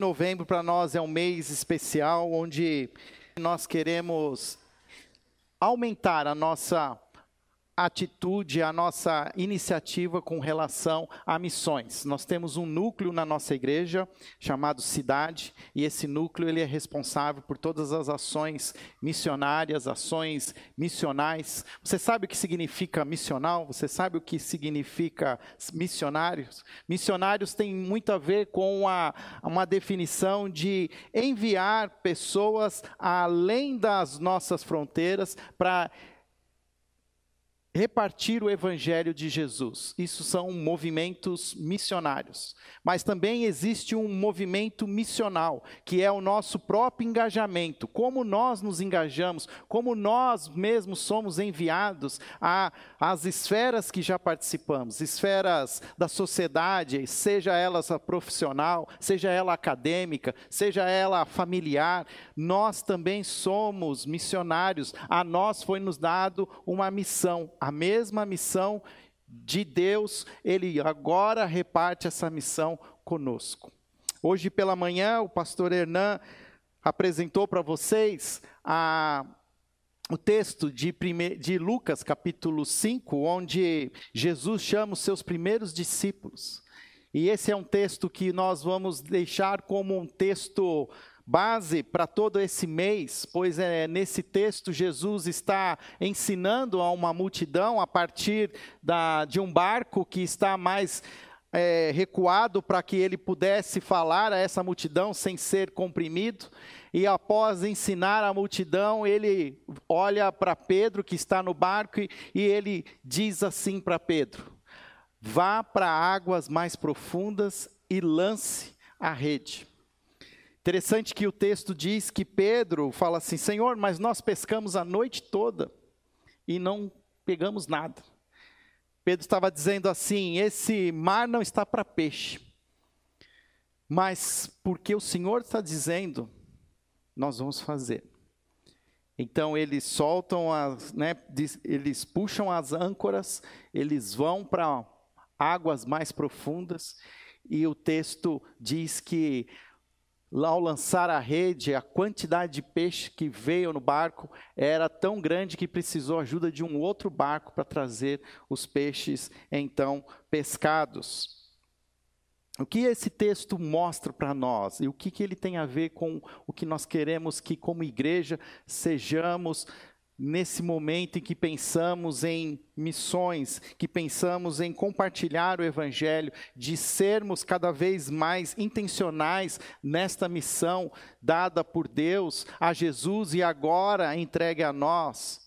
Novembro para nós é um mês especial onde nós queremos aumentar a nossa atitude, a nossa iniciativa com relação a missões. Nós temos um núcleo na nossa igreja chamado Cidade, e esse núcleo ele é responsável por todas as ações missionárias, ações missionais. Você sabe o que significa missional? Você sabe o que significa missionários? Missionários tem muito a ver com a, uma definição de enviar pessoas além das nossas fronteiras para repartir o evangelho de Jesus. Isso são movimentos missionários. Mas também existe um movimento missional, que é o nosso próprio engajamento. Como nós nos engajamos, como nós mesmos somos enviados às esferas que já participamos, esferas da sociedade, seja ela profissional, seja ela acadêmica, seja ela familiar, nós também somos missionários. A nós foi nos dado uma missão a mesma missão de Deus, ele agora reparte essa missão conosco. Hoje pela manhã, o pastor Hernan apresentou para vocês a, o texto de, de Lucas, capítulo 5, onde Jesus chama os seus primeiros discípulos. E esse é um texto que nós vamos deixar como um texto base para todo esse mês, pois é nesse texto Jesus está ensinando a uma multidão a partir da, de um barco que está mais é, recuado para que ele pudesse falar a essa multidão sem ser comprimido. E após ensinar a multidão, ele olha para Pedro que está no barco e, e ele diz assim para Pedro: Vá para águas mais profundas e lance a rede. Interessante que o texto diz que Pedro fala assim: Senhor, mas nós pescamos a noite toda e não pegamos nada. Pedro estava dizendo assim: esse mar não está para peixe, mas porque o Senhor está dizendo, nós vamos fazer. Então eles soltam as, né, eles puxam as âncoras, eles vão para águas mais profundas, e o texto diz que ao lançar a rede, a quantidade de peixe que veio no barco era tão grande que precisou ajuda de um outro barco para trazer os peixes então pescados. O que esse texto mostra para nós e o que, que ele tem a ver com o que nós queremos que, como igreja, sejamos nesse momento em que pensamos em missões, que pensamos em compartilhar o Evangelho, de sermos cada vez mais intencionais nesta missão dada por Deus a Jesus e agora entregue a nós.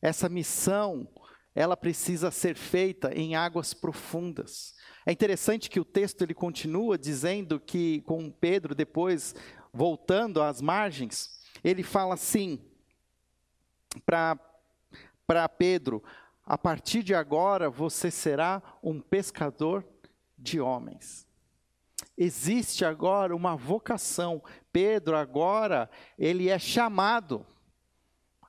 Essa missão, ela precisa ser feita em águas profundas. É interessante que o texto ele continua dizendo que com Pedro depois voltando às margens, ele fala assim: para Pedro: a partir de agora você será um pescador de homens. Existe agora uma vocação. Pedro agora ele é chamado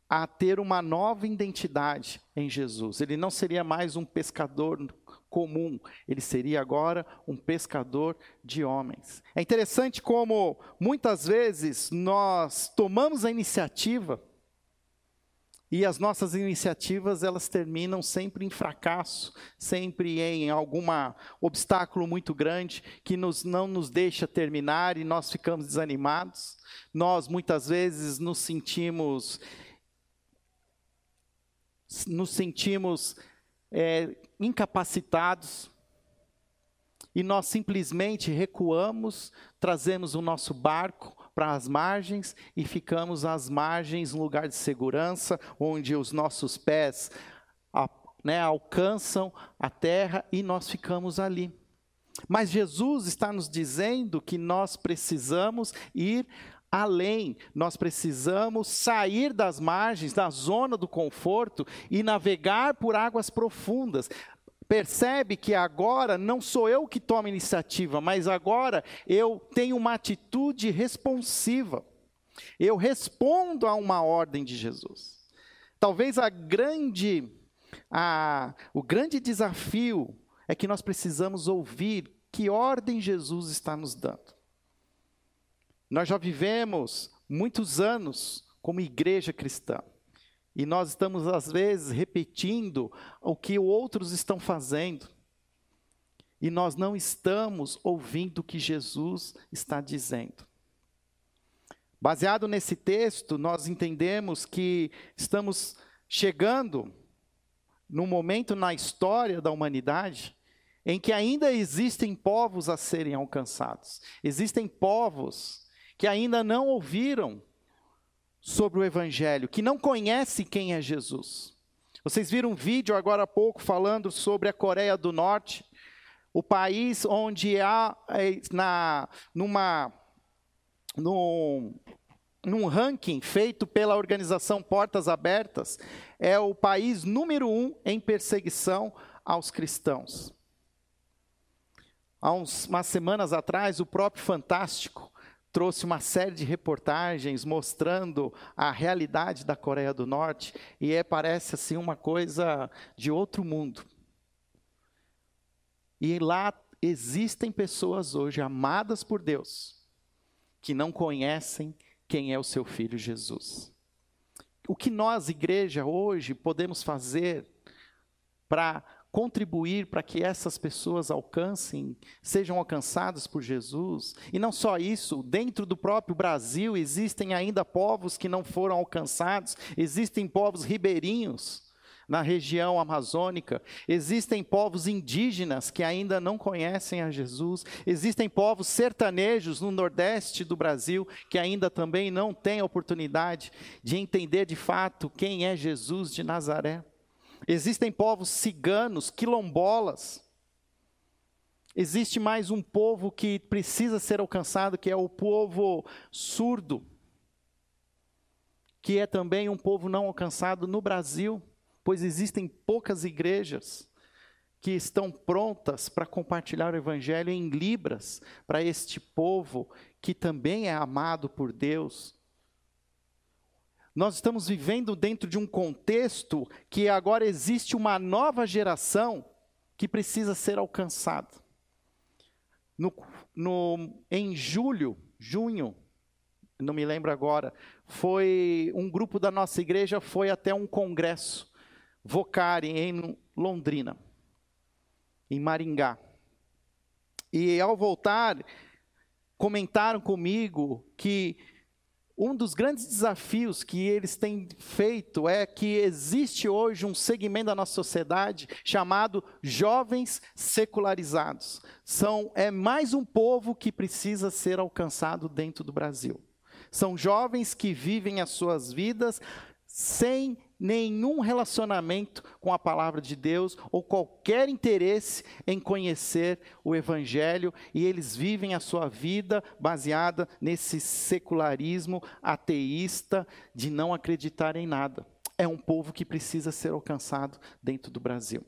a ter uma nova identidade em Jesus. Ele não seria mais um pescador comum, ele seria agora um pescador de homens. É interessante como muitas vezes nós tomamos a iniciativa e as nossas iniciativas, elas terminam sempre em fracasso, sempre em algum obstáculo muito grande que nos, não nos deixa terminar e nós ficamos desanimados. Nós muitas vezes nos sentimos nos sentimos é, incapacitados e nós simplesmente recuamos, trazemos o nosso barco para as margens e ficamos às margens, um lugar de segurança, onde os nossos pés a, né, alcançam a terra e nós ficamos ali. Mas Jesus está nos dizendo que nós precisamos ir além, nós precisamos sair das margens, da zona do conforto e navegar por águas profundas percebe que agora não sou eu que tomo iniciativa, mas agora eu tenho uma atitude responsiva. Eu respondo a uma ordem de Jesus. Talvez a grande, a, o grande desafio é que nós precisamos ouvir que ordem Jesus está nos dando. Nós já vivemos muitos anos como igreja cristã. E nós estamos, às vezes, repetindo o que outros estão fazendo. E nós não estamos ouvindo o que Jesus está dizendo. Baseado nesse texto, nós entendemos que estamos chegando num momento na história da humanidade em que ainda existem povos a serem alcançados. Existem povos que ainda não ouviram sobre o Evangelho, que não conhecem quem é Jesus. Vocês viram um vídeo agora há pouco falando sobre a Coreia do Norte, o país onde há é, na, numa, num, num ranking feito pela organização Portas Abertas, é o país número um em perseguição aos cristãos. Há uns, umas semanas atrás, o próprio Fantástico trouxe uma série de reportagens mostrando a realidade da Coreia do Norte e é, parece assim uma coisa de outro mundo. E lá existem pessoas hoje amadas por Deus que não conhecem quem é o seu filho Jesus. O que nós, igreja, hoje podemos fazer para contribuir para que essas pessoas alcancem, sejam alcançadas por Jesus. E não só isso, dentro do próprio Brasil existem ainda povos que não foram alcançados, existem povos ribeirinhos na região amazônica, existem povos indígenas que ainda não conhecem a Jesus, existem povos sertanejos no nordeste do Brasil que ainda também não têm oportunidade de entender de fato quem é Jesus de Nazaré. Existem povos ciganos, quilombolas. Existe mais um povo que precisa ser alcançado, que é o povo surdo, que é também um povo não alcançado no Brasil, pois existem poucas igrejas que estão prontas para compartilhar o evangelho em libras para este povo que também é amado por Deus nós estamos vivendo dentro de um contexto que agora existe uma nova geração que precisa ser alcançada. No, no, em julho, junho, não me lembro agora, foi um grupo da nossa igreja foi até um congresso, Vocari, em Londrina, em Maringá. E ao voltar, comentaram comigo que um dos grandes desafios que eles têm feito é que existe hoje um segmento da nossa sociedade chamado jovens secularizados. São é mais um povo que precisa ser alcançado dentro do Brasil. São jovens que vivem as suas vidas sem nenhum relacionamento com a palavra de Deus ou qualquer interesse em conhecer o Evangelho e eles vivem a sua vida baseada nesse secularismo ateísta de não acreditar em nada. É um povo que precisa ser alcançado dentro do Brasil.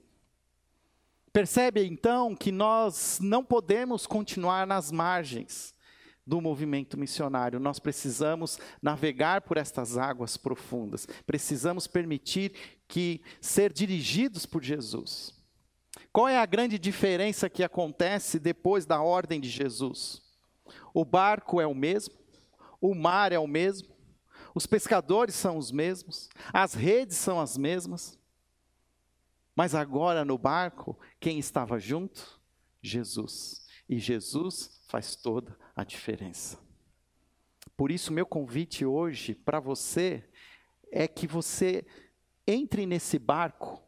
Percebe então que nós não podemos continuar nas margens do movimento missionário. Nós precisamos navegar por estas águas profundas. Precisamos permitir que ser dirigidos por Jesus. Qual é a grande diferença que acontece depois da ordem de Jesus? O barco é o mesmo, o mar é o mesmo, os pescadores são os mesmos, as redes são as mesmas. Mas agora no barco, quem estava junto? Jesus. E Jesus faz toda a diferença. Por isso, meu convite hoje para você é que você entre nesse barco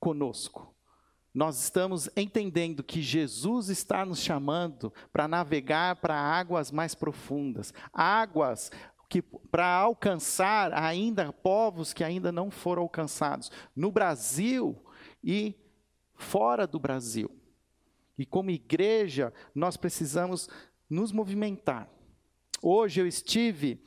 conosco. Nós estamos entendendo que Jesus está nos chamando para navegar para águas mais profundas, águas que para alcançar ainda povos que ainda não foram alcançados no Brasil e fora do Brasil. E como igreja, nós precisamos nos movimentar. Hoje eu estive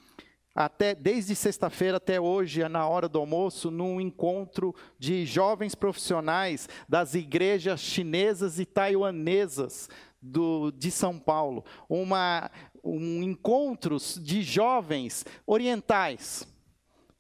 até desde sexta-feira até hoje, na hora do almoço, num encontro de jovens profissionais das igrejas chinesas e taiwanesas do, de São Paulo. Uma, um encontro de jovens orientais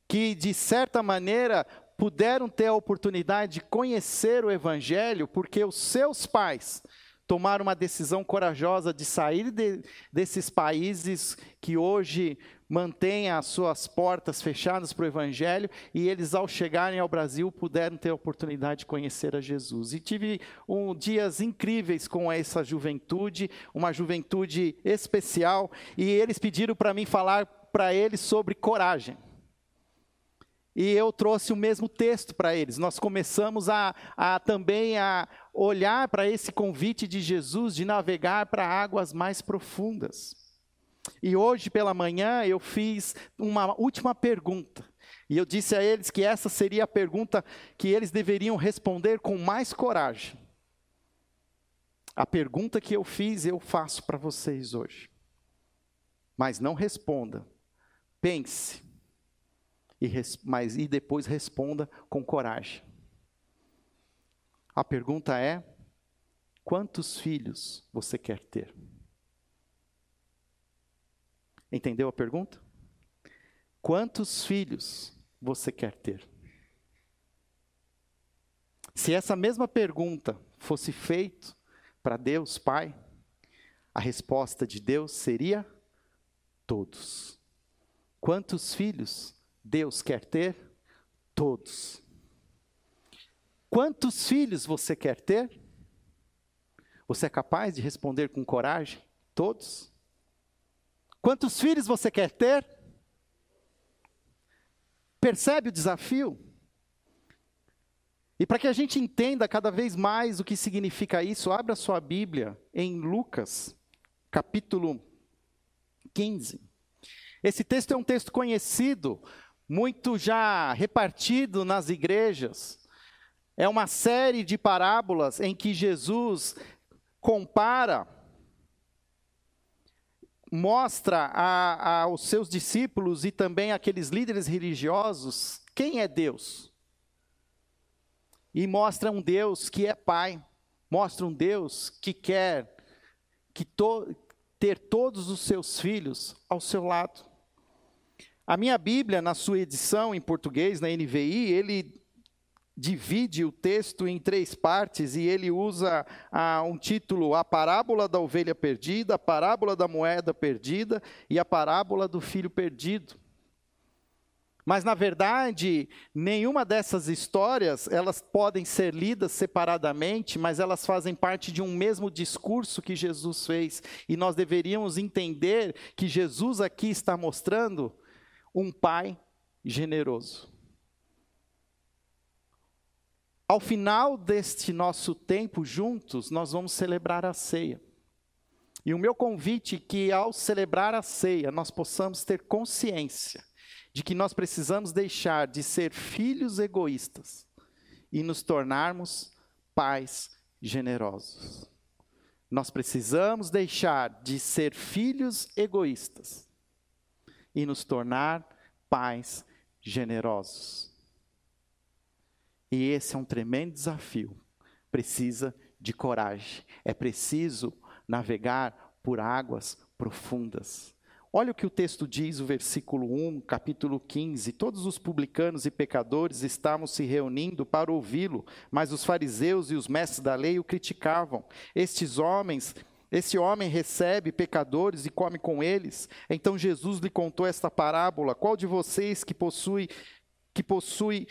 que, de certa maneira, puderam ter a oportunidade de conhecer o Evangelho porque os seus pais tomar uma decisão corajosa de sair de, desses países que hoje mantêm as suas portas fechadas para o Evangelho e eles, ao chegarem ao Brasil, puderam ter a oportunidade de conhecer a Jesus. E tive um, dias incríveis com essa juventude, uma juventude especial, e eles pediram para mim falar para eles sobre coragem. E eu trouxe o mesmo texto para eles. Nós começamos a, a também a olhar para esse convite de Jesus de navegar para águas mais profundas. E hoje pela manhã eu fiz uma última pergunta. E eu disse a eles que essa seria a pergunta que eles deveriam responder com mais coragem. A pergunta que eu fiz eu faço para vocês hoje. Mas não responda. Pense e, mas, e depois responda com coragem. A pergunta é: quantos filhos você quer ter? Entendeu a pergunta? Quantos filhos você quer ter? Se essa mesma pergunta fosse feita para Deus Pai, a resposta de Deus seria todos. Quantos filhos Deus quer ter? Todos. Quantos filhos você quer ter? Você é capaz de responder com coragem? Todos? Quantos filhos você quer ter? Percebe o desafio? E para que a gente entenda cada vez mais o que significa isso, abra sua Bíblia em Lucas, capítulo 15. Esse texto é um texto conhecido muito já repartido nas igrejas. É uma série de parábolas em que Jesus compara, mostra a, a, aos seus discípulos e também aqueles líderes religiosos quem é Deus. E mostra um Deus que é Pai, mostra um Deus que quer que to, ter todos os seus filhos ao seu lado. A minha Bíblia, na sua edição em português, na NVI, ele divide o texto em três partes e ele usa ah, um título: A Parábola da Ovelha Perdida, a Parábola da Moeda Perdida e a Parábola do Filho Perdido. Mas na verdade, nenhuma dessas histórias, elas podem ser lidas separadamente, mas elas fazem parte de um mesmo discurso que Jesus fez. E nós deveríamos entender que Jesus aqui está mostrando um pai generoso. Ao final deste nosso tempo juntos, nós vamos celebrar a ceia. E o meu convite é que ao celebrar a ceia, nós possamos ter consciência de que nós precisamos deixar de ser filhos egoístas e nos tornarmos pais generosos. Nós precisamos deixar de ser filhos egoístas e nos tornar pais generosos. E esse é um tremendo desafio. Precisa de coragem. É preciso navegar por águas profundas. Olha o que o texto diz, o versículo 1, capítulo 15. Todos os publicanos e pecadores estavam se reunindo para ouvi-lo, mas os fariseus e os mestres da lei o criticavam. Estes homens esse homem recebe pecadores e come com eles. Então Jesus lhe contou esta parábola: Qual de vocês que possui que possui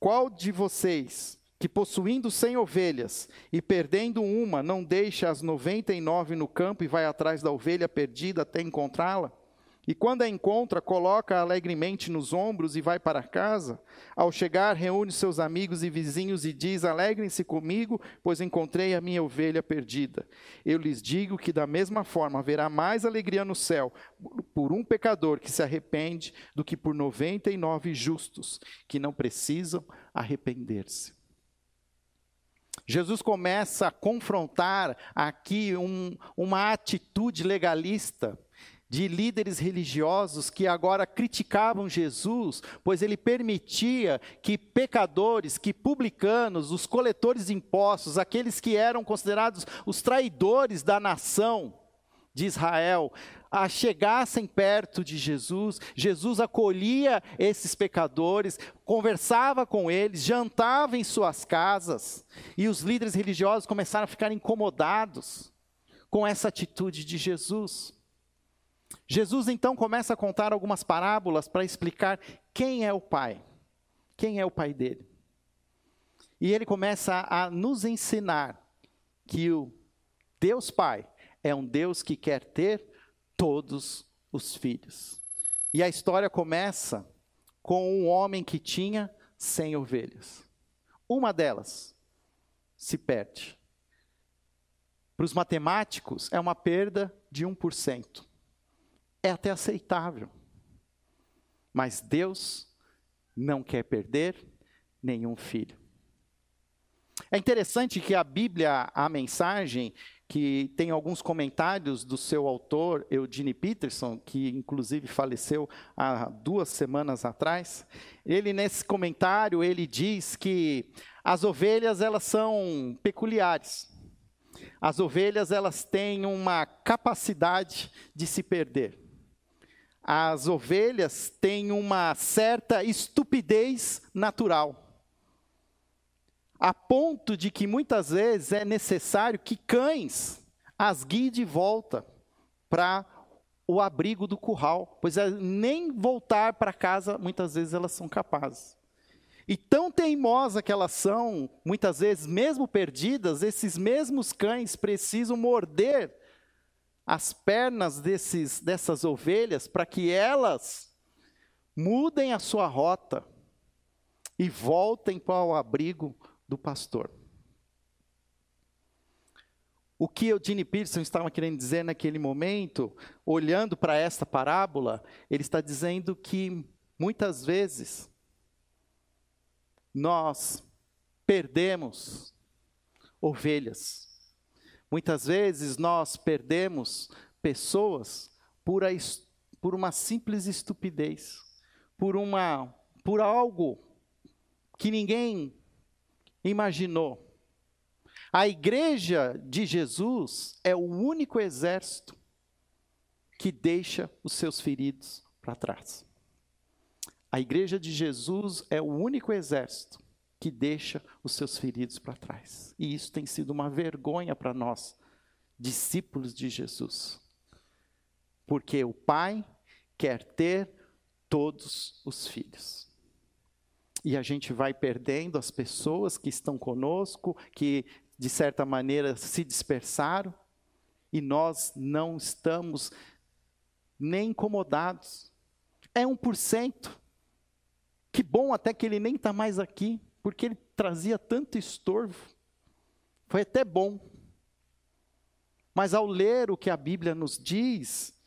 qual de vocês que possuindo cem ovelhas e perdendo uma, não deixa as noventa e nove no campo e vai atrás da ovelha perdida até encontrá-la? E quando a encontra, coloca alegremente nos ombros e vai para casa. Ao chegar, reúne seus amigos e vizinhos e diz: Alegrem-se comigo, pois encontrei a minha ovelha perdida. Eu lhes digo que, da mesma forma, haverá mais alegria no céu por um pecador que se arrepende do que por noventa e nove justos que não precisam arrepender-se. Jesus começa a confrontar aqui um, uma atitude legalista de líderes religiosos que agora criticavam Jesus, pois ele permitia que pecadores, que publicanos, os coletores de impostos, aqueles que eram considerados os traidores da nação de Israel, a chegassem perto de Jesus. Jesus acolhia esses pecadores, conversava com eles, jantava em suas casas. E os líderes religiosos começaram a ficar incomodados com essa atitude de Jesus. Jesus então começa a contar algumas parábolas para explicar quem é o Pai, quem é o Pai dele. E ele começa a nos ensinar que o Deus Pai é um Deus que quer ter todos os filhos. E a história começa com um homem que tinha cem ovelhas. Uma delas se perde. Para os matemáticos, é uma perda de 1%. É até aceitável. Mas Deus não quer perder nenhum filho. É interessante que a Bíblia, a mensagem, que tem alguns comentários do seu autor, Eugene Peterson, que inclusive faleceu há duas semanas atrás. Ele nesse comentário ele diz que as ovelhas elas são peculiares. As ovelhas elas têm uma capacidade de se perder. As ovelhas têm uma certa estupidez natural a ponto de que muitas vezes é necessário que cães as guiem de volta para o abrigo do curral, pois é, nem voltar para casa muitas vezes elas são capazes. E tão teimosas que elas são, muitas vezes, mesmo perdidas, esses mesmos cães precisam morder as pernas desses, dessas ovelhas para que elas mudem a sua rota e voltem para o abrigo do pastor. O que Eugene Peterson estava querendo dizer naquele momento, olhando para esta parábola, ele está dizendo que muitas vezes nós perdemos ovelhas. Muitas vezes nós perdemos pessoas por, a, por uma simples estupidez, por uma por algo que ninguém imaginou. A igreja de Jesus é o único exército que deixa os seus feridos para trás. A igreja de Jesus é o único exército que deixa os seus feridos para trás. E isso tem sido uma vergonha para nós, discípulos de Jesus. Porque o Pai quer ter todos os filhos e a gente vai perdendo as pessoas que estão conosco, que de certa maneira se dispersaram, e nós não estamos nem incomodados. É 1%. Que bom até que ele nem está mais aqui, porque ele trazia tanto estorvo. Foi até bom. Mas ao ler o que a Bíblia nos diz,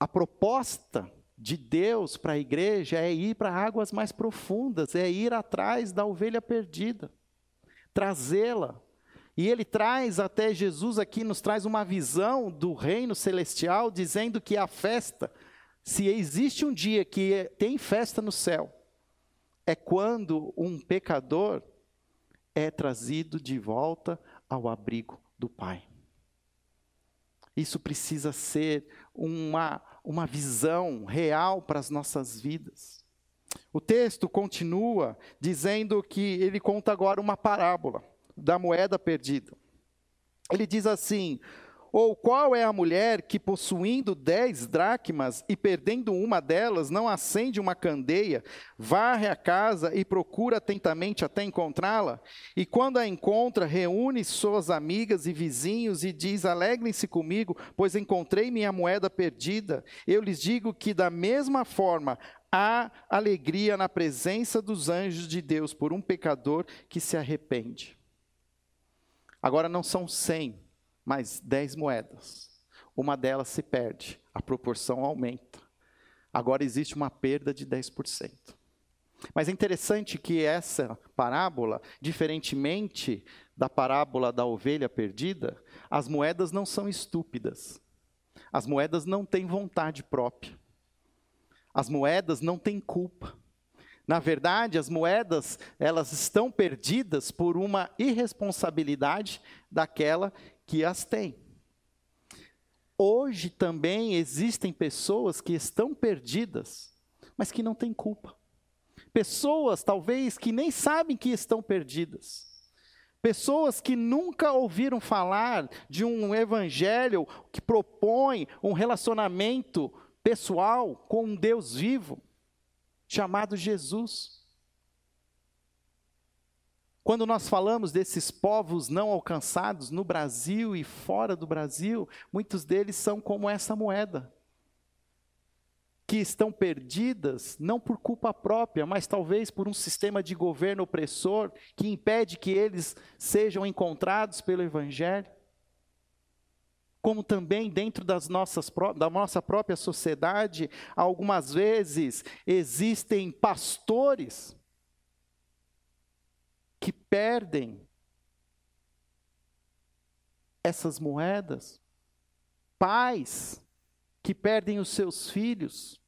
a proposta de Deus para a igreja é ir para águas mais profundas, é ir atrás da ovelha perdida, trazê-la. E ele traz até Jesus aqui, nos traz uma visão do reino celestial, dizendo que a festa, se existe um dia que tem festa no céu, é quando um pecador é trazido de volta ao abrigo do Pai. Isso precisa ser uma uma visão real para as nossas vidas. O texto continua dizendo que ele conta agora uma parábola da moeda perdida. Ele diz assim: ou qual é a mulher que, possuindo dez dracmas e perdendo uma delas, não acende uma candeia, varre a casa e procura atentamente até encontrá-la? E quando a encontra, reúne suas amigas e vizinhos e diz: Alegrem-se comigo, pois encontrei minha moeda perdida. Eu lhes digo que, da mesma forma, há alegria na presença dos anjos de Deus por um pecador que se arrepende. Agora não são cem mais 10 moedas. Uma delas se perde, a proporção aumenta. Agora existe uma perda de 10%. Mas é interessante que essa parábola, diferentemente da parábola da ovelha perdida, as moedas não são estúpidas. As moedas não têm vontade própria. As moedas não têm culpa. Na verdade, as moedas, elas estão perdidas por uma irresponsabilidade daquela que as tem. hoje também existem pessoas que estão perdidas, mas que não têm culpa. Pessoas, talvez, que nem sabem que estão perdidas. Pessoas que nunca ouviram falar de um evangelho que propõe um relacionamento pessoal com um Deus vivo, chamado Jesus. Quando nós falamos desses povos não alcançados no Brasil e fora do Brasil, muitos deles são como essa moeda, que estão perdidas não por culpa própria, mas talvez por um sistema de governo opressor que impede que eles sejam encontrados pelo Evangelho. Como também dentro das nossas, da nossa própria sociedade, algumas vezes existem pastores que perdem essas moedas, pais que perdem os seus filhos.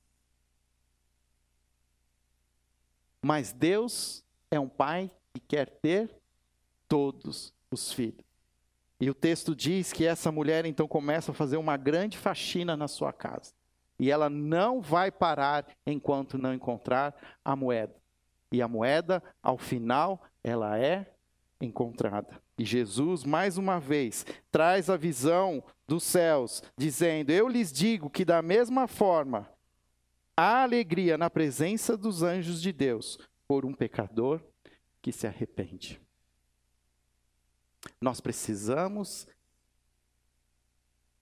Mas Deus é um pai que quer ter todos os filhos. E o texto diz que essa mulher então começa a fazer uma grande faxina na sua casa. E ela não vai parar enquanto não encontrar a moeda. E a moeda, ao final, ela é encontrada. E Jesus, mais uma vez, traz a visão dos céus, dizendo: Eu lhes digo que, da mesma forma, há alegria na presença dos anjos de Deus por um pecador que se arrepende. Nós precisamos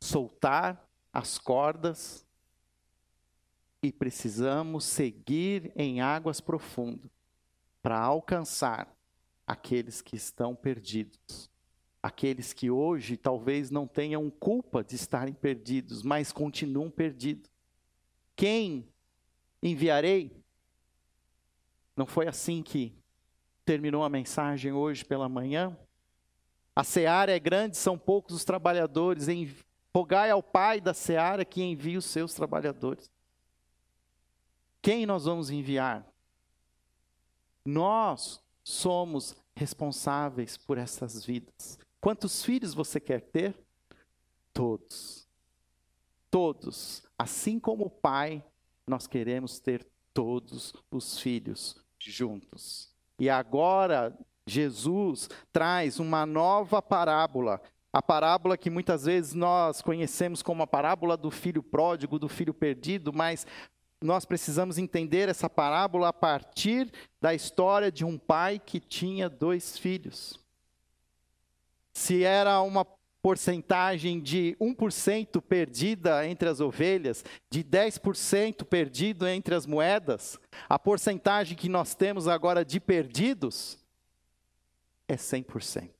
soltar as cordas e precisamos seguir em águas profundas para alcançar aqueles que estão perdidos. Aqueles que hoje talvez não tenham culpa de estarem perdidos, mas continuam perdidos. Quem enviarei? Não foi assim que terminou a mensagem hoje pela manhã? A seara é grande, são poucos os trabalhadores. Rogai ao Pai da seara que envie os seus trabalhadores. Quem nós vamos enviar? Nós somos responsáveis por essas vidas. Quantos filhos você quer ter? Todos. Todos. Assim como o Pai, nós queremos ter todos os filhos juntos. E agora, Jesus traz uma nova parábola. A parábola que muitas vezes nós conhecemos como a parábola do filho pródigo, do filho perdido, mas nós precisamos entender essa parábola a partir da história de um pai que tinha dois filhos. Se era uma porcentagem de 1% perdida entre as ovelhas, de 10% perdido entre as moedas, a porcentagem que nós temos agora de perdidos é 100%.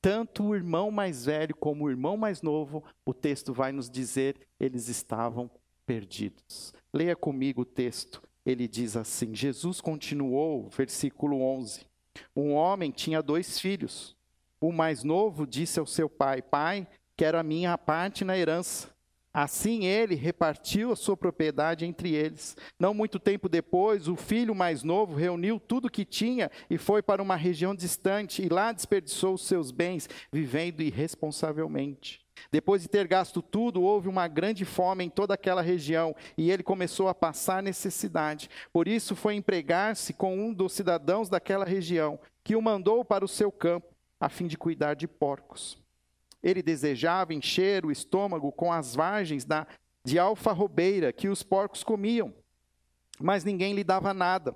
Tanto o irmão mais velho como o irmão mais novo, o texto vai nos dizer, eles estavam perdidos. Leia comigo o texto. Ele diz assim: Jesus continuou, versículo 11. Um homem tinha dois filhos. O mais novo disse ao seu pai: Pai, quero a minha parte na herança. Assim ele repartiu a sua propriedade entre eles. Não muito tempo depois, o filho mais novo reuniu tudo o que tinha e foi para uma região distante, e lá desperdiçou os seus bens, vivendo irresponsavelmente. Depois de ter gasto tudo, houve uma grande fome em toda aquela região e ele começou a passar necessidade. Por isso foi empregar-se com um dos cidadãos daquela região, que o mandou para o seu campo, a fim de cuidar de porcos. Ele desejava encher o estômago com as vagens da, de alfarrobeira que os porcos comiam, mas ninguém lhe dava nada.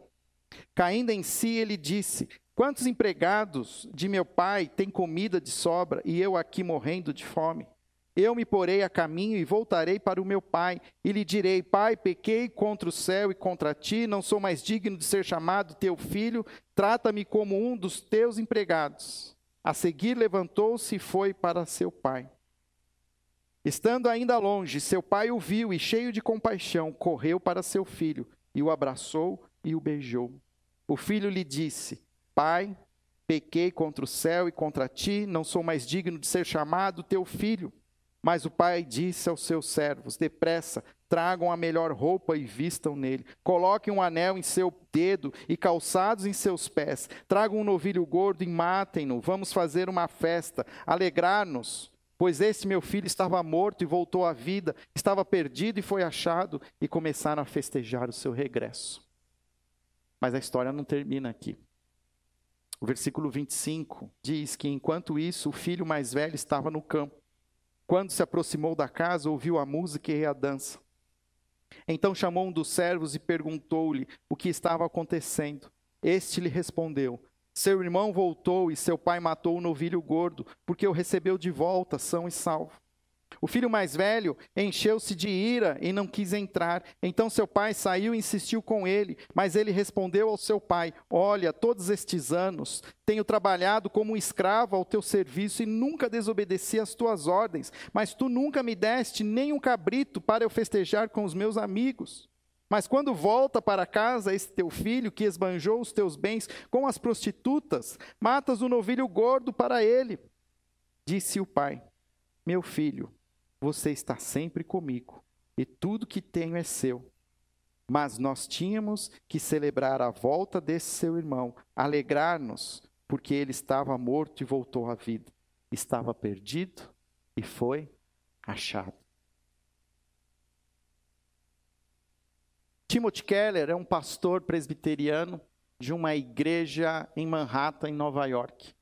Caindo em si, ele disse: Quantos empregados de meu pai têm comida de sobra e eu aqui morrendo de fome? Eu me porei a caminho e voltarei para o meu pai, e lhe direi: Pai, pequei contra o céu e contra ti, não sou mais digno de ser chamado teu filho, trata-me como um dos teus empregados. A seguir levantou-se e foi para seu pai. Estando ainda longe, seu pai o viu e, cheio de compaixão, correu para seu filho e o abraçou e o beijou. O filho lhe disse: Pai, pequei contra o céu e contra ti, não sou mais digno de ser chamado teu filho. Mas o pai disse aos seus servos: Depressa, tragam a melhor roupa e vistam nele. Coloquem um anel em seu dedo e calçados em seus pés. Tragam um novilho gordo e matem-no. Vamos fazer uma festa, alegrar-nos, Pois esse meu filho estava morto e voltou à vida, estava perdido e foi achado, e começaram a festejar o seu regresso. Mas a história não termina aqui. O versículo 25 diz que enquanto isso, o filho mais velho estava no campo. Quando se aproximou da casa, ouviu a música e a dança. Então chamou um dos servos e perguntou-lhe o que estava acontecendo. Este lhe respondeu: Seu irmão voltou e seu pai matou o novilho gordo, porque o recebeu de volta, são e salvo. O filho mais velho encheu-se de ira e não quis entrar. Então seu pai saiu e insistiu com ele, mas ele respondeu ao seu pai: Olha, todos estes anos tenho trabalhado como um escravo ao teu serviço e nunca desobedeci às tuas ordens, mas tu nunca me deste nem um cabrito para eu festejar com os meus amigos. Mas quando volta para casa esse teu filho que esbanjou os teus bens com as prostitutas, matas o novilho gordo para ele. Disse o pai: Meu filho, você está sempre comigo, e tudo que tenho é seu. Mas nós tínhamos que celebrar a volta desse seu irmão, alegrar-nos, porque ele estava morto e voltou à vida. Estava perdido e foi achado. Timothy Keller é um pastor presbiteriano de uma igreja em Manhattan, em Nova York.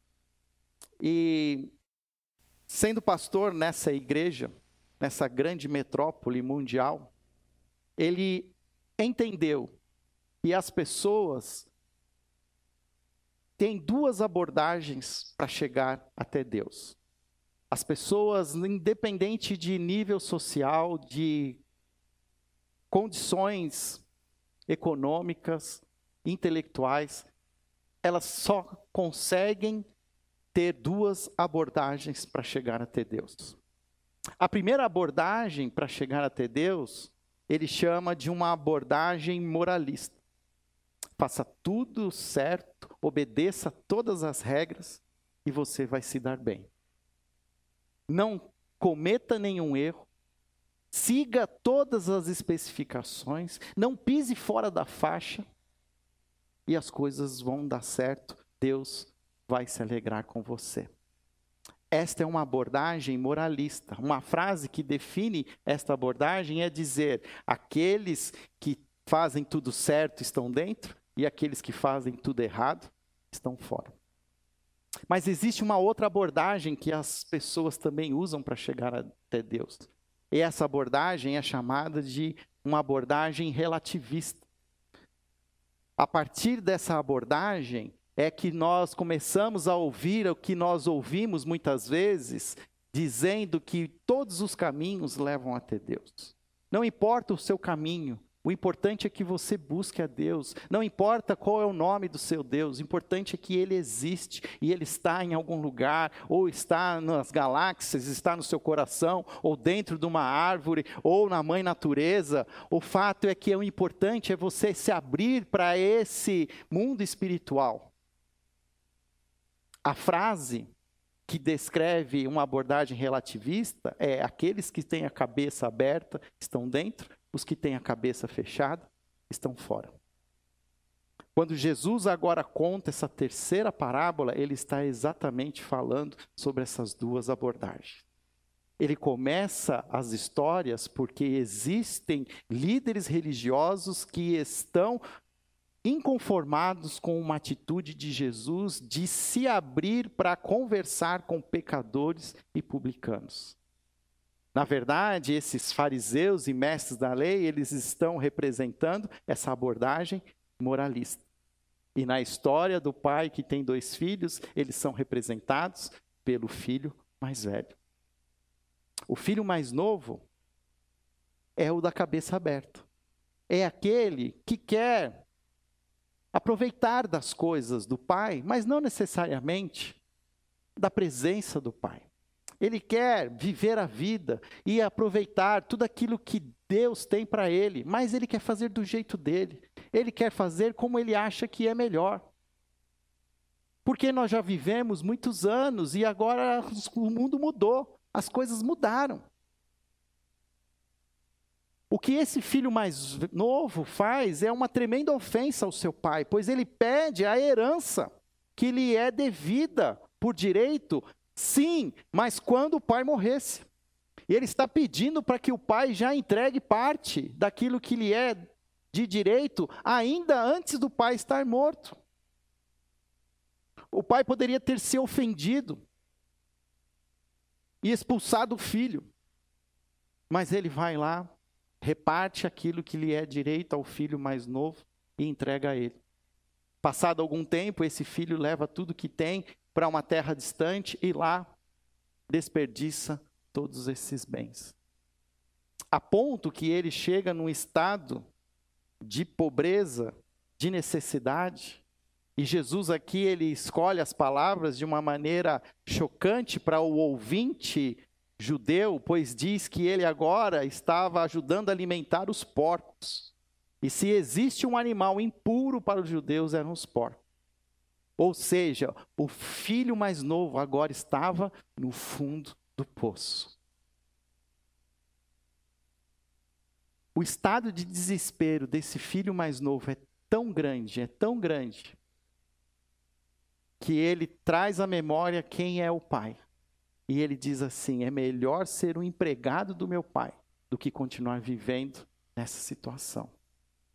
E sendo pastor nessa igreja, nessa grande metrópole mundial, ele entendeu que as pessoas têm duas abordagens para chegar até Deus. As pessoas, independente de nível social, de condições econômicas, intelectuais, elas só conseguem ter duas abordagens para chegar até Deus. A primeira abordagem para chegar até Deus, ele chama de uma abordagem moralista. Faça tudo certo, obedeça todas as regras e você vai se dar bem. Não cometa nenhum erro, siga todas as especificações, não pise fora da faixa e as coisas vão dar certo. Deus vai se alegrar com você. Esta é uma abordagem moralista. Uma frase que define esta abordagem é dizer: aqueles que fazem tudo certo estão dentro e aqueles que fazem tudo errado estão fora. Mas existe uma outra abordagem que as pessoas também usam para chegar até Deus. E essa abordagem é chamada de uma abordagem relativista. A partir dessa abordagem, é que nós começamos a ouvir o que nós ouvimos muitas vezes, dizendo que todos os caminhos levam até Deus. Não importa o seu caminho, o importante é que você busque a Deus. Não importa qual é o nome do seu Deus, o importante é que Ele existe e Ele está em algum lugar, ou está nas galáxias, está no seu coração, ou dentro de uma árvore, ou na mãe natureza. O fato é que o importante é você se abrir para esse mundo espiritual. A frase que descreve uma abordagem relativista é: aqueles que têm a cabeça aberta estão dentro, os que têm a cabeça fechada estão fora. Quando Jesus agora conta essa terceira parábola, ele está exatamente falando sobre essas duas abordagens. Ele começa as histórias porque existem líderes religiosos que estão inconformados com uma atitude de Jesus de se abrir para conversar com pecadores e publicanos. Na verdade, esses fariseus e mestres da lei, eles estão representando essa abordagem moralista. E na história do pai que tem dois filhos, eles são representados pelo filho mais velho. O filho mais novo é o da cabeça aberta. É aquele que quer aproveitar das coisas do Pai, mas não necessariamente da presença do Pai. Ele quer viver a vida e aproveitar tudo aquilo que Deus tem para ele, mas ele quer fazer do jeito dele. Ele quer fazer como ele acha que é melhor. Porque nós já vivemos muitos anos e agora o mundo mudou, as coisas mudaram. O que esse filho mais novo faz é uma tremenda ofensa ao seu pai, pois ele pede a herança que lhe é devida por direito Sim, mas quando o pai morresse. Ele está pedindo para que o pai já entregue parte daquilo que lhe é de direito, ainda antes do pai estar morto. O pai poderia ter se ofendido e expulsado o filho, mas ele vai lá, reparte aquilo que lhe é direito ao filho mais novo e entrega a ele. Passado algum tempo, esse filho leva tudo que tem para uma terra distante e lá desperdiça todos esses bens. A ponto que ele chega num estado de pobreza, de necessidade. E Jesus aqui ele escolhe as palavras de uma maneira chocante para o ouvinte judeu, pois diz que ele agora estava ajudando a alimentar os porcos. E se existe um animal impuro para os judeus, eram os porcos. Ou seja, o filho mais novo agora estava no fundo do poço. O estado de desespero desse filho mais novo é tão grande, é tão grande, que ele traz à memória quem é o pai. E ele diz assim: é melhor ser um empregado do meu pai do que continuar vivendo nessa situação.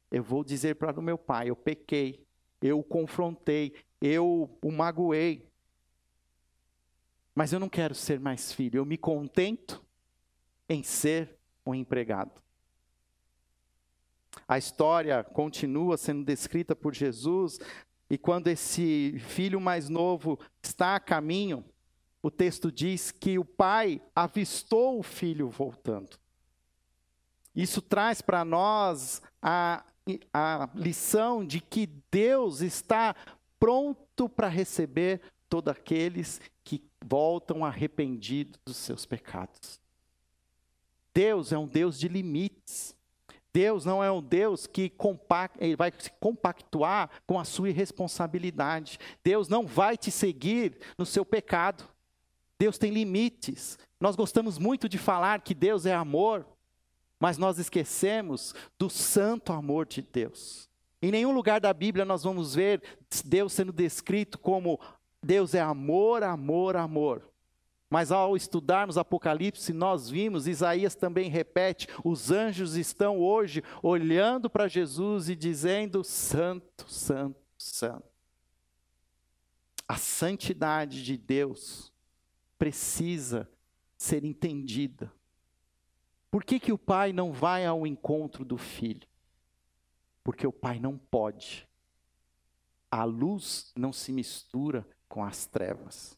Eu vou dizer para o meu pai: eu pequei, eu o confrontei, eu o magoei. Mas eu não quero ser mais filho, eu me contento em ser um empregado. A história continua sendo descrita por Jesus, e quando esse filho mais novo está a caminho, o texto diz que o pai avistou o filho voltando. Isso traz para nós a, a lição de que Deus está pronto para receber todos aqueles que voltam arrependidos dos seus pecados. Deus é um Deus de limites. Deus não é um Deus que vai se compactuar com a sua irresponsabilidade. Deus não vai te seguir no seu pecado. Deus tem limites. Nós gostamos muito de falar que Deus é amor, mas nós esquecemos do santo amor de Deus. Em nenhum lugar da Bíblia nós vamos ver Deus sendo descrito como Deus é amor, amor, amor. Mas ao estudarmos Apocalipse, nós vimos, Isaías também repete: os anjos estão hoje olhando para Jesus e dizendo: Santo, Santo, Santo. A santidade de Deus precisa ser entendida. Por que, que o pai não vai ao encontro do filho? Porque o pai não pode. A luz não se mistura com as trevas.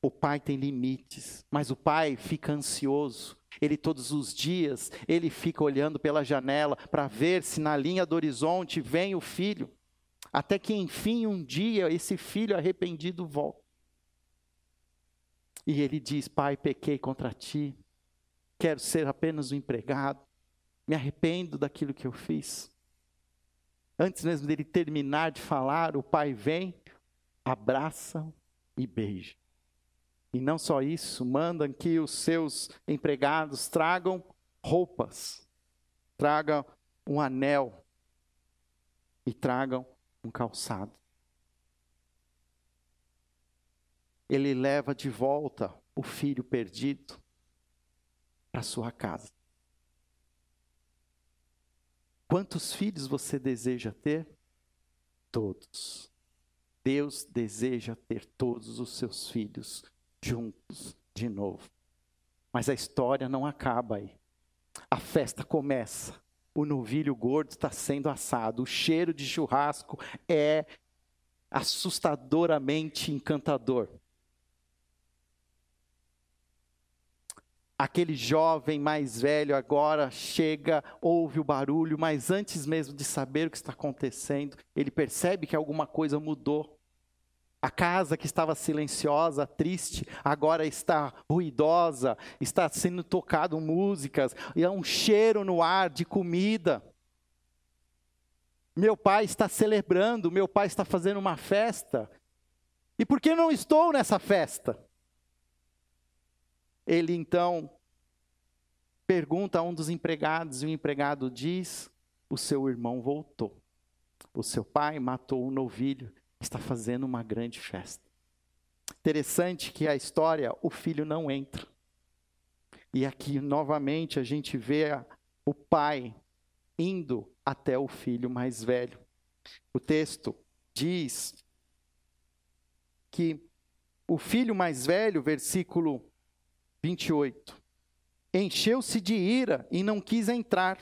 O pai tem limites, mas o pai fica ansioso. Ele todos os dias, ele fica olhando pela janela para ver se na linha do horizonte vem o filho. Até que enfim um dia esse filho arrependido volta. E ele diz: Pai, pequei contra ti. Quero ser apenas um empregado. Me arrependo daquilo que eu fiz. Antes mesmo dele terminar de falar, o pai vem, abraça e beija. E não só isso, mandam que os seus empregados tragam roupas, tragam um anel e tragam um calçado. Ele leva de volta o filho perdido para sua casa. Quantos filhos você deseja ter? Todos. Deus deseja ter todos os seus filhos juntos de novo. Mas a história não acaba aí. A festa começa. O novilho gordo está sendo assado. O cheiro de churrasco é assustadoramente encantador. Aquele jovem mais velho agora chega, ouve o barulho, mas antes mesmo de saber o que está acontecendo, ele percebe que alguma coisa mudou. A casa que estava silenciosa, triste, agora está ruidosa, está sendo tocado músicas, e há um cheiro no ar de comida. Meu pai está celebrando, meu pai está fazendo uma festa. E por que não estou nessa festa? Ele então pergunta a um dos empregados, e o empregado diz: O seu irmão voltou. O seu pai matou um novilho está fazendo uma grande festa. Interessante que a história, o filho não entra. E aqui novamente a gente vê o pai indo até o filho mais velho. O texto diz que o filho mais velho, versículo 28, encheu-se de ira e não quis entrar.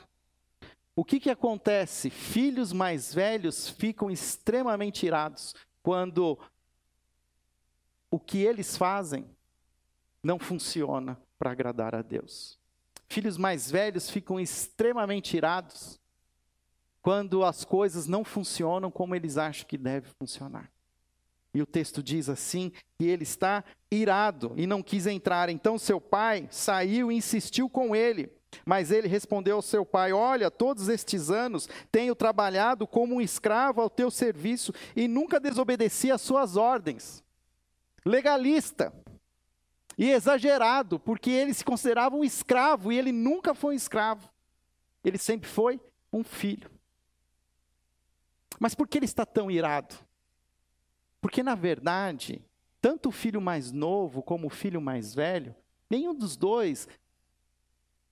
O que, que acontece? Filhos mais velhos ficam extremamente irados quando o que eles fazem não funciona para agradar a Deus. Filhos mais velhos ficam extremamente irados quando as coisas não funcionam como eles acham que deve funcionar. E o texto diz assim: que ele está irado e não quis entrar. Então seu pai saiu e insistiu com ele. Mas ele respondeu ao seu pai: Olha, todos estes anos tenho trabalhado como um escravo ao teu serviço e nunca desobedeci às suas ordens. Legalista e exagerado, porque ele se considerava um escravo e ele nunca foi um escravo. Ele sempre foi um filho. Mas por que ele está tão irado? Porque, na verdade, tanto o filho mais novo como o filho mais velho, nenhum dos dois,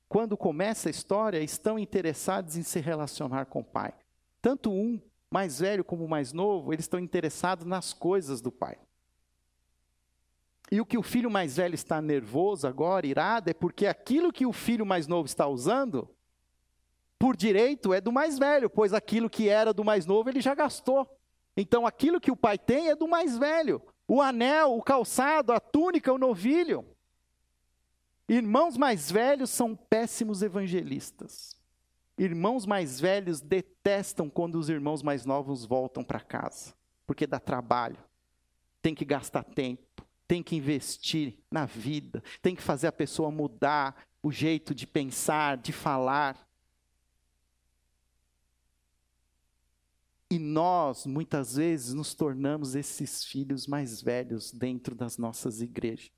quando começa a história, estão interessados em se relacionar com o pai. Tanto um mais velho como o mais novo, eles estão interessados nas coisas do pai. E o que o filho mais velho está nervoso agora, irado, é porque aquilo que o filho mais novo está usando, por direito, é do mais velho, pois aquilo que era do mais novo ele já gastou. Então aquilo que o pai tem é do mais velho. O anel, o calçado, a túnica, o novilho. Irmãos mais velhos são péssimos evangelistas. Irmãos mais velhos detestam quando os irmãos mais novos voltam para casa, porque dá trabalho, tem que gastar tempo, tem que investir na vida, tem que fazer a pessoa mudar o jeito de pensar, de falar. E nós, muitas vezes, nos tornamos esses filhos mais velhos dentro das nossas igrejas.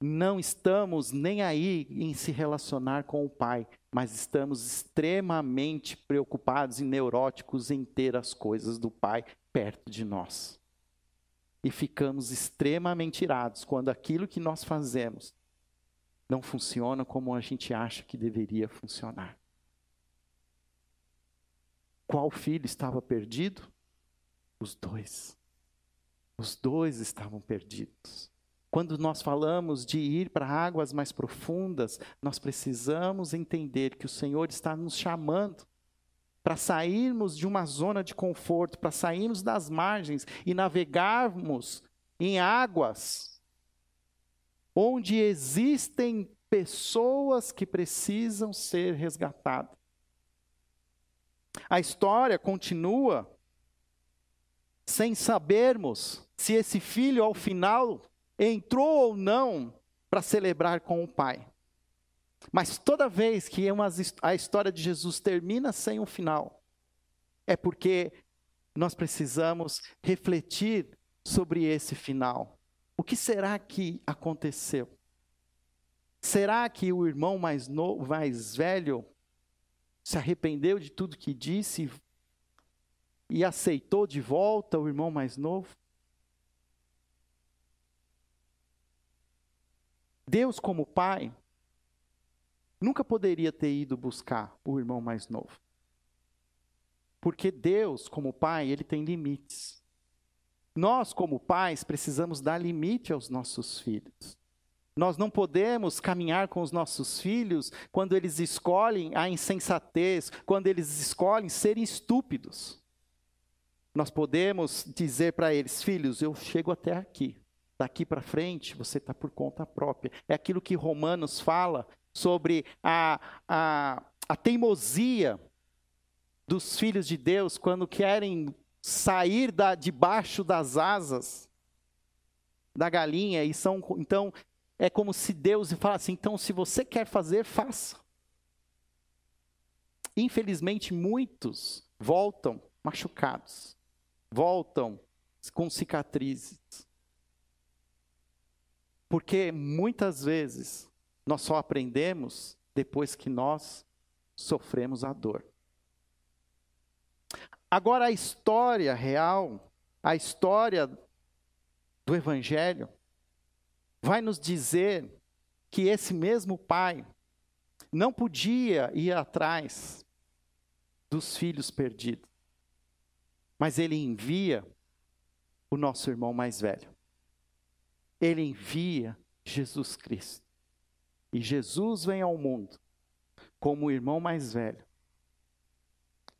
Não estamos nem aí em se relacionar com o Pai, mas estamos extremamente preocupados e neuróticos em ter as coisas do Pai perto de nós. E ficamos extremamente irados quando aquilo que nós fazemos não funciona como a gente acha que deveria funcionar. Qual filho estava perdido? Os dois. Os dois estavam perdidos. Quando nós falamos de ir para águas mais profundas, nós precisamos entender que o Senhor está nos chamando para sairmos de uma zona de conforto, para sairmos das margens e navegarmos em águas onde existem pessoas que precisam ser resgatadas. A história continua sem sabermos se esse filho, ao final, entrou ou não para celebrar com o pai. Mas toda vez que a história de Jesus termina sem um final, é porque nós precisamos refletir sobre esse final. O que será que aconteceu? Será que o irmão mais novo, mais velho, se arrependeu de tudo que disse e aceitou de volta o irmão mais novo? Deus, como pai, nunca poderia ter ido buscar o irmão mais novo. Porque Deus, como pai, ele tem limites. Nós, como pais, precisamos dar limite aos nossos filhos. Nós não podemos caminhar com os nossos filhos quando eles escolhem a insensatez, quando eles escolhem serem estúpidos. Nós podemos dizer para eles, filhos, eu chego até aqui. Daqui para frente, você está por conta própria. É aquilo que Romanos fala sobre a, a, a teimosia dos filhos de Deus quando querem sair da, debaixo das asas da galinha e são então é como se Deus falasse: então, se você quer fazer, faça. Infelizmente, muitos voltam machucados, voltam com cicatrizes. Porque muitas vezes nós só aprendemos depois que nós sofremos a dor. Agora, a história real, a história do Evangelho vai nos dizer que esse mesmo pai não podia ir atrás dos filhos perdidos, mas ele envia o nosso irmão mais velho. Ele envia Jesus Cristo. E Jesus vem ao mundo como o irmão mais velho.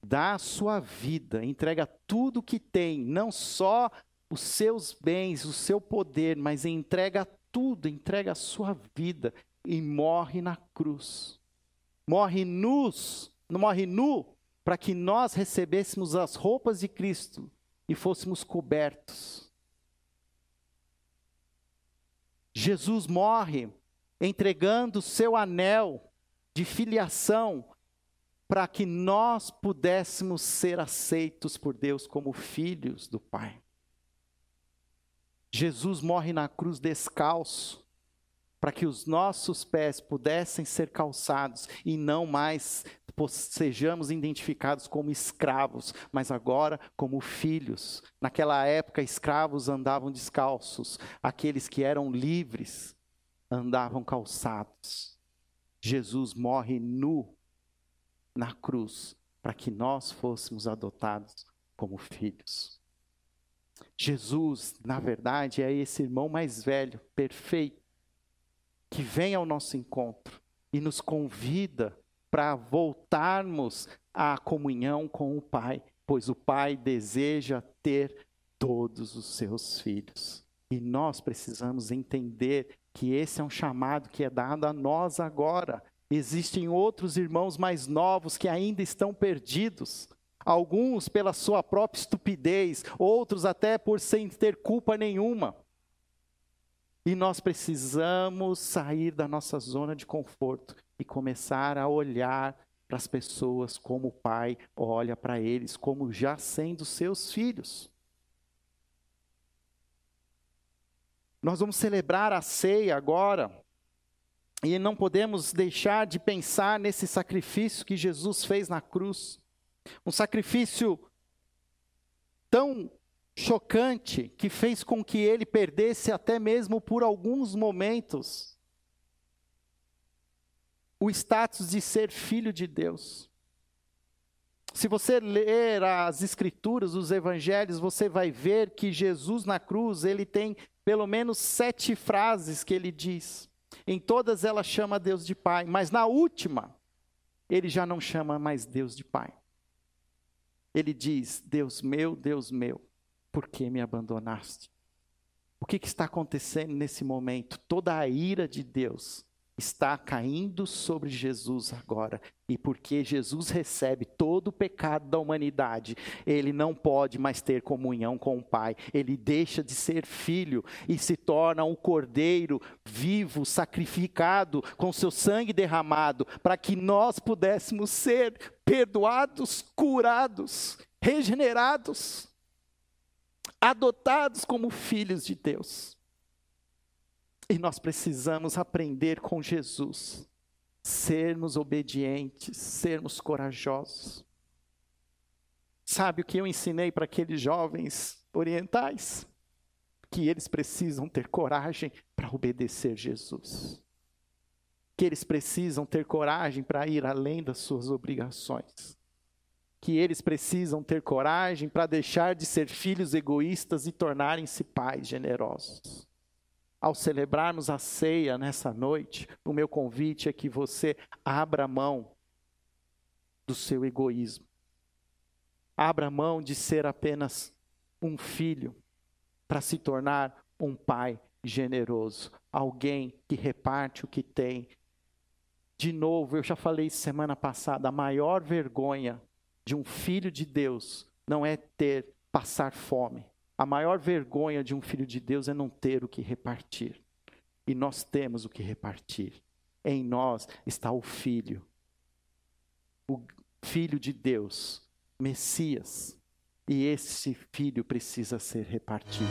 Dá a sua vida, entrega tudo que tem, não só os seus bens, o seu poder, mas entrega tudo, entrega a sua vida e morre na cruz. Morre nus, morre nu, para que nós recebêssemos as roupas de Cristo e fôssemos cobertos. Jesus morre entregando seu anel de filiação para que nós pudéssemos ser aceitos por Deus como filhos do Pai. Jesus morre na cruz descalço, para que os nossos pés pudessem ser calçados e não mais sejamos identificados como escravos, mas agora como filhos. Naquela época, escravos andavam descalços, aqueles que eram livres andavam calçados. Jesus morre nu na cruz para que nós fôssemos adotados como filhos. Jesus, na verdade, é esse irmão mais velho, perfeito, que vem ao nosso encontro e nos convida para voltarmos à comunhão com o Pai, pois o Pai deseja ter todos os seus filhos. E nós precisamos entender que esse é um chamado que é dado a nós agora. Existem outros irmãos mais novos que ainda estão perdidos. Alguns pela sua própria estupidez, outros até por sem ter culpa nenhuma. E nós precisamos sair da nossa zona de conforto e começar a olhar para as pessoas como o Pai olha para eles, como já sendo seus filhos. Nós vamos celebrar a ceia agora, e não podemos deixar de pensar nesse sacrifício que Jesus fez na cruz. Um sacrifício tão chocante que fez com que ele perdesse até mesmo por alguns momentos o status de ser filho de Deus. Se você ler as escrituras, os evangelhos, você vai ver que Jesus na cruz, ele tem pelo menos sete frases que ele diz. Em todas elas chama Deus de Pai, mas na última, ele já não chama mais Deus de Pai. Ele diz: Deus meu, Deus meu, por que me abandonaste? O que, que está acontecendo nesse momento? Toda a ira de Deus está caindo sobre Jesus agora. E porque Jesus recebe todo o pecado da humanidade, ele não pode mais ter comunhão com o Pai. Ele deixa de ser filho e se torna um cordeiro vivo, sacrificado, com seu sangue derramado, para que nós pudéssemos ser perdoados, curados, regenerados, adotados como filhos de Deus. E nós precisamos aprender com Jesus, sermos obedientes, sermos corajosos. Sabe o que eu ensinei para aqueles jovens orientais? Que eles precisam ter coragem para obedecer Jesus. Que eles precisam ter coragem para ir além das suas obrigações. Que eles precisam ter coragem para deixar de ser filhos egoístas e tornarem-se pais generosos ao celebrarmos a ceia nessa noite, o meu convite é que você abra mão do seu egoísmo. Abra mão de ser apenas um filho para se tornar um pai generoso, alguém que reparte o que tem. De novo, eu já falei semana passada, a maior vergonha de um filho de Deus não é ter passar fome, a maior vergonha de um filho de Deus é não ter o que repartir. E nós temos o que repartir. Em nós está o Filho, o Filho de Deus, Messias. E esse filho precisa ser repartido.